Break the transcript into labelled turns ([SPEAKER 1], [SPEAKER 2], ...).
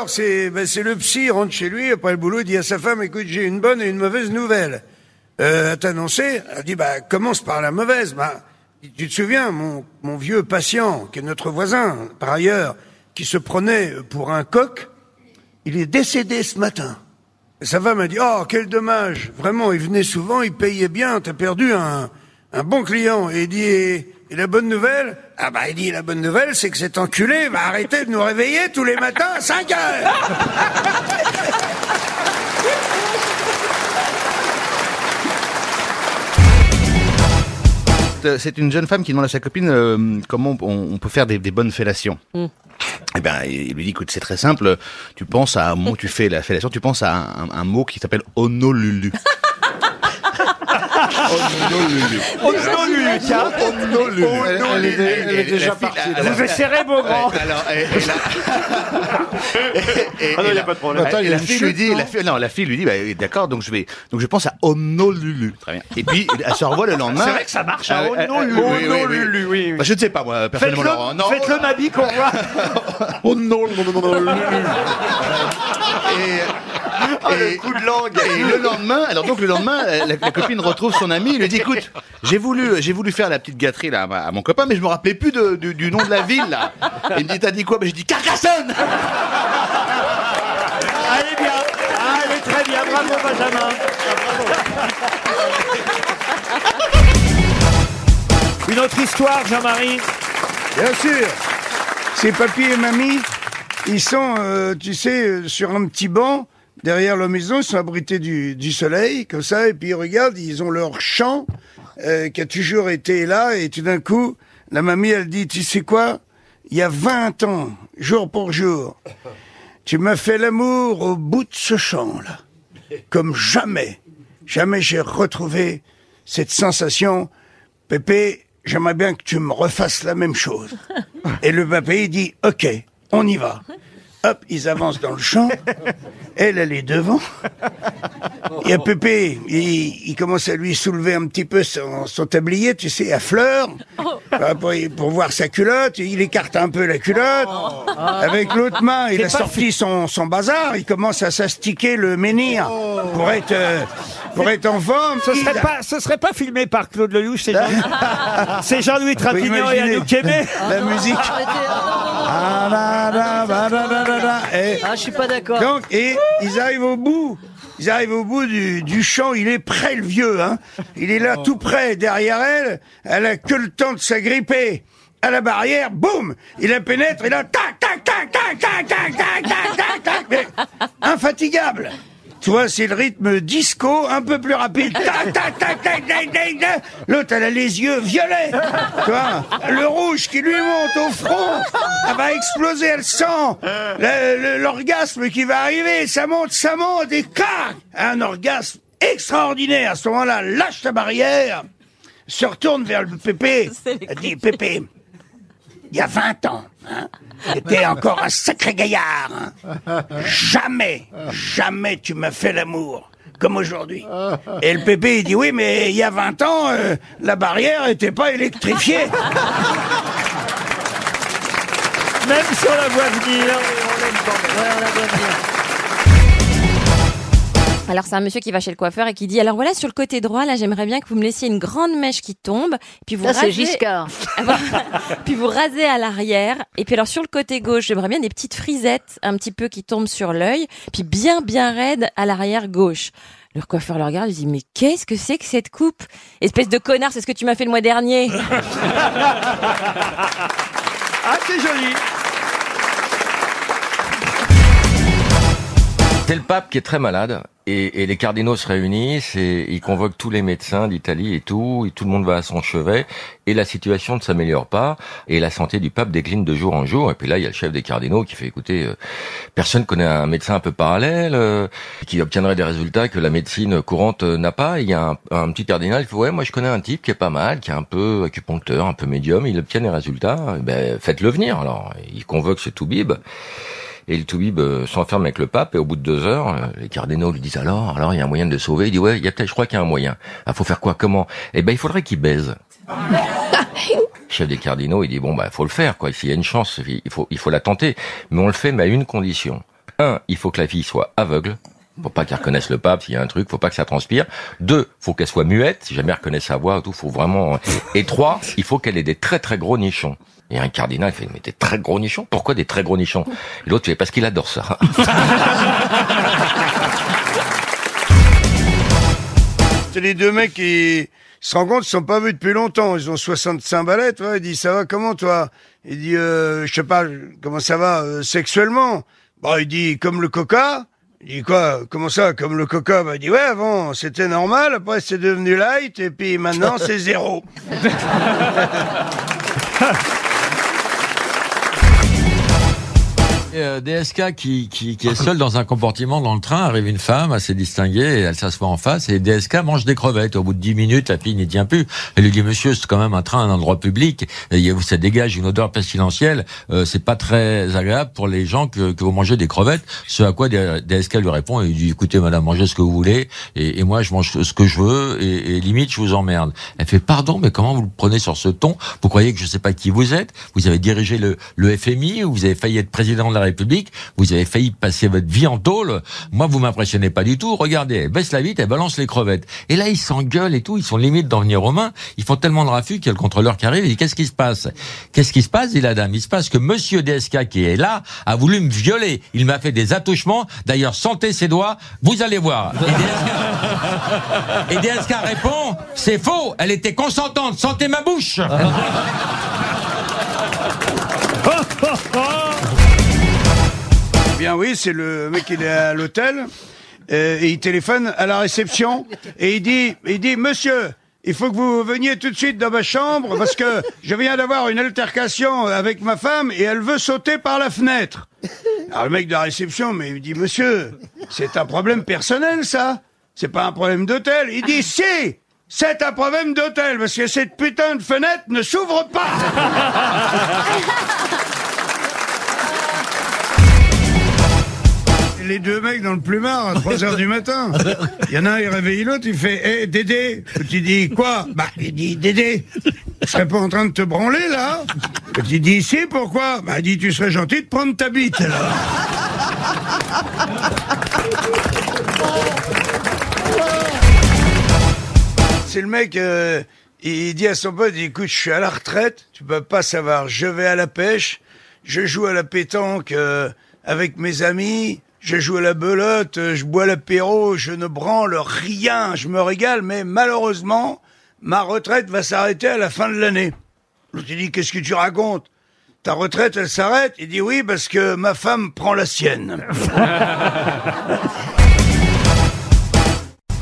[SPEAKER 1] alors, c'est ben, c'est le psy, il rentre chez lui, après le boulot, il dit à sa femme, écoute, j'ai une bonne et une mauvaise nouvelle euh, à t'annoncer. Elle dit, bah, commence par la mauvaise. Bah, tu te souviens, mon, mon vieux patient, qui est notre voisin, par ailleurs, qui se prenait pour un coq, il est décédé ce matin. Et sa femme a dit, oh, quel dommage. Vraiment, il venait souvent, il payait bien, t'as perdu un, un bon client. Et il dit, et, et la bonne nouvelle? Ah bah, il dit, la bonne nouvelle, c'est que cet enculé va arrêter de nous réveiller tous les matins à 5 heures.
[SPEAKER 2] Euh, C'est une jeune femme qui demande à sa copine euh, comment on, on peut faire des, des bonnes fellations. Eh ben, il lui dit, écoute, c'est très simple. Tu penses à un mot, tu fais la fellation, tu penses à un, un mot qui s'appelle Honolulu. Honolulu.
[SPEAKER 3] Honolulu, tiens.
[SPEAKER 2] Honolulu.
[SPEAKER 3] Elle- est- déjà partie. Vous essayerez, beau grand.
[SPEAKER 2] Ouais, alors, et, et la... et,
[SPEAKER 3] Ah non,
[SPEAKER 2] et
[SPEAKER 3] y a pas de problème.
[SPEAKER 2] et
[SPEAKER 3] Attends, il y a
[SPEAKER 2] la
[SPEAKER 3] une
[SPEAKER 2] fille
[SPEAKER 3] chute,
[SPEAKER 2] lui dit,
[SPEAKER 3] non
[SPEAKER 2] la fille, non, la fille lui dit, bah, d'accord, donc je vais, donc je pense à Honolulu. Très bien. Et puis, elle se revoit le lendemain.
[SPEAKER 3] C'est vrai que ça marche,
[SPEAKER 2] ouais,
[SPEAKER 3] Honolulu.
[SPEAKER 2] oui, oui, oui, oui.
[SPEAKER 3] Honolulu, oui, oui.
[SPEAKER 2] Bah, je ne sais pas, moi, personnellement, Laurent.
[SPEAKER 3] Faites-le,
[SPEAKER 2] Non.
[SPEAKER 3] faites-le, Nabi, qu'on voit.
[SPEAKER 2] Et,
[SPEAKER 3] Oh,
[SPEAKER 2] et-
[SPEAKER 3] le coup de langue.
[SPEAKER 2] Et le lendemain, alors donc le lendemain, la, la copine retrouve son ami, il lui dit écoute, j'ai voulu, j'ai voulu faire la petite gâterie là à, mon copain, mais je me rappelais plus de- du, du nom de la ville là. Et il me dit t'as dit quoi? Ben j'ai dit Carcassonne.
[SPEAKER 3] Allez bien. Ah, elle est très bien. Bravo, Benjamin. Une autre histoire, Jean-Marie?
[SPEAKER 1] Bien sûr. C'est papy et mamie, ils sont, euh, tu sais, euh, sur un petit banc derrière leur maison, ils sont abrités du, du soleil, comme ça, et puis ils regardent, ils ont leur champ euh, qui a toujours été là, et tout d'un coup, la mamie, elle dit, tu sais quoi Il y a 20 ans, jour pour jour, tu m'as fait l'amour au bout de ce champ-là, comme jamais, jamais j'ai retrouvé cette sensation. Pépé, j'aimerais bien que tu me refasses la même chose. Et le papé, il dit, OK, on y va. Hop, ils avancent dans le champ. Elle, elle est devant. Et Pépé, il, il commence à lui soulever un petit peu son, son tablier, tu sais, à fleurs, euh, pour, pour voir sa culotte. Il écarte un peu la culotte. Avec l'autre main, il a sorti son, son bazar. Il commence à s'astiquer le menhir pour être, euh, pour être en forme.
[SPEAKER 3] Ce serait pas, ce serait pas filmé par Claude Lelouch, c'est Jean- c'est Jean-Louis
[SPEAKER 1] Vous
[SPEAKER 3] Trintignant et Anouk Aimé.
[SPEAKER 1] la musique. Ah,
[SPEAKER 4] je suis pas d'accord.
[SPEAKER 1] donc, et ils arrivent au bout. Ils arrivent au bout du, du champ. Il est près, le vieux. Hein. Il est là, tout près, derrière elle. Elle a que le temps de s'agripper à la barrière. Boum Il la pénètre. Et là, tac, tac, tac, tac, tac, tac, tac, tac, tac, tac. Mais infatigable. Tu vois, c'est le rythme disco, un peu plus rapide. Tac, tac, tac, tac, tac, tac, tac. L'autre, elle a les yeux violets. Tu vois, le rouge qui lui monte au front. Elle va exploser, elle sent le- l'orgasme qui va arriver. Ça monte, ça monte, et clac Un orgasme extraordinaire. À ce moment-là, lâche ta barrière, se retourne vers le Pépé. Elle dit, Pépé, il y a 20 ans, hein, t'étais encore un sacré gaillard. hein. Jamais, jamais tu m'as fait l'amour comme aujourd'hui. Et le pépé, il dit, oui, mais il y a 20 ans, euh, la barrière était pas électrifiée.
[SPEAKER 3] Même on la voit venir.
[SPEAKER 5] Alors c'est un monsieur qui va chez le coiffeur et qui dit alors voilà sur le côté droit là j'aimerais bien que vous me laissiez une grande mèche qui tombe puis vous
[SPEAKER 4] Ça, c'est
[SPEAKER 5] rasez
[SPEAKER 4] Giscard.
[SPEAKER 5] puis vous rasez à l'arrière et puis alors sur le côté gauche j'aimerais bien des petites frisettes un petit peu qui tombent sur l'œil puis bien bien raide à l'arrière gauche. Le coiffeur le regarde, il dit mais qu'est-ce que c'est que cette coupe? Espèce de connard, c'est ce que tu m'as fait le mois dernier.
[SPEAKER 3] Ah, c'est joli.
[SPEAKER 6] C'est le pape qui est très malade et, et les cardinaux se réunissent et ils convoquent tous les médecins d'Italie et tout, et tout le monde va à son chevet et la situation ne s'améliore pas et la santé du pape décline de jour en jour et puis là il y a le chef des cardinaux qui fait écouter euh, personne connaît un médecin un peu parallèle euh, qui obtiendrait des résultats que la médecine courante euh, n'a pas. Il y a un, un petit cardinal qui fait ouais moi je connais un type qui est pas mal, qui est un peu acupuncteur, un peu médium, il obtient des résultats, Eh ben faites-le venir alors. Il convoque ce toubib. Et le Toubib euh, s'enferme avec le pape et au bout de deux heures, euh, les cardinaux lui disent alors, alors il y a un moyen de le sauver. Il dit ouais, il y a peut-être, je crois qu'il y a un moyen. Ah, faut faire quoi? Comment? Eh ben, il faudrait qu'il baise. Chef des cardinaux, il dit bon bah faut le faire quoi. S'il y a une chance, il faut il faut la tenter, mais on le fait mais à une condition. un, il faut que la fille soit aveugle. Faut pas qu'elle reconnaisse le pape s'il y a un truc, faut pas que ça transpire. Deux, faut qu'elle soit muette, si jamais elle reconnaît sa voix, tout, faut vraiment. Et trois, il faut qu'elle ait des très très gros nichons. Et un cardinal fait, mais des très gros nichons? Pourquoi des très gros nichons? Et l'autre fait, parce qu'il adore ça.
[SPEAKER 1] C'est les deux mecs qui se rendent compte, ils sont pas vus depuis longtemps. Ils ont 65 balais, toi. Il dit, ça va comment, toi? Il dit, euh, je sais pas, comment ça va, euh, sexuellement? Bon, il dit, comme le coca. Il dit quoi? Comment ça, comme le coca? Bah, il dit, ouais, avant, c'était normal, après, c'est devenu light, et puis maintenant, c'est zéro.
[SPEAKER 4] euh, DSK qui, qui, qui est seul dans un compartiment dans le train, arrive une femme assez distinguée, et elle s'assoit en face, et DSK mange des crevettes. Au bout de dix minutes, la fille n'y tient plus. Elle lui dit, monsieur, c'est quand même un train, un endroit public, ça dégage une odeur pestilentielle, euh, c'est pas très agréable pour les gens que, vous mangez des crevettes. Ce à quoi DSK lui répond, et il dit, écoutez madame, mangez ce que vous voulez, et, moi je mange ce que je veux, et, limite je vous emmerde. Elle fait, pardon, mais comment vous le prenez sur ce ton? Vous croyez que je sais pas qui vous êtes? Vous avez dirigé le, le FMI, vous avez failli être président de la République, vous avez failli passer votre vie en tôle. Moi, vous m'impressionnez pas du tout. Regardez, elle baisse la vitre, elle balance les crevettes. Et là, ils s'engueulent et tout, ils sont limite d'en venir aux mains. Ils font tellement de raffus qu'il y a le contrôleur qui arrive et dit, qu'est-ce qui se passe? Qu'est-ce qui se passe, dit la dame Il se passe que monsieur DSK qui est là a voulu me violer. Il m'a fait des attouchements. D'ailleurs, sentez ses doigts, vous allez voir. Et DSK, et DSK répond, c'est faux, elle était consentante, sentez ma bouche.
[SPEAKER 1] Bien oui, c'est le mec il est à l'hôtel euh, et il téléphone à la réception et il dit il dit monsieur il faut que vous veniez tout de suite dans ma chambre parce que je viens d'avoir une altercation avec ma femme et elle veut sauter par la fenêtre. Alors le mec de la réception mais il dit monsieur c'est un problème personnel ça c'est pas un problème d'hôtel. Il dit si c'est un problème d'hôtel parce que cette putain de fenêtre ne s'ouvre pas. les deux mecs dans le plumard à 3 heures du matin. Il y en a un, il réveille l'autre, il fait Hé, Dédé Tu dis quoi? Bah, il dit Dédé, je serais pas en train de te branler là Tu dis ici, pourquoi? Bah, il dit Tu serais gentil de prendre ta bite là. C'est le mec, euh, il dit à son pote, écoute, je suis à la retraite, tu peux pas savoir, je vais à la pêche, je joue à la pétanque euh, avec mes amis, je joue à la belote, je bois l'apéro, je ne branle rien, je me régale, mais malheureusement, ma retraite va s'arrêter à la fin de l'année. L'autre il dit, qu'est-ce que tu racontes? Ta retraite, elle s'arrête? Il dit, oui, parce que ma femme prend la sienne.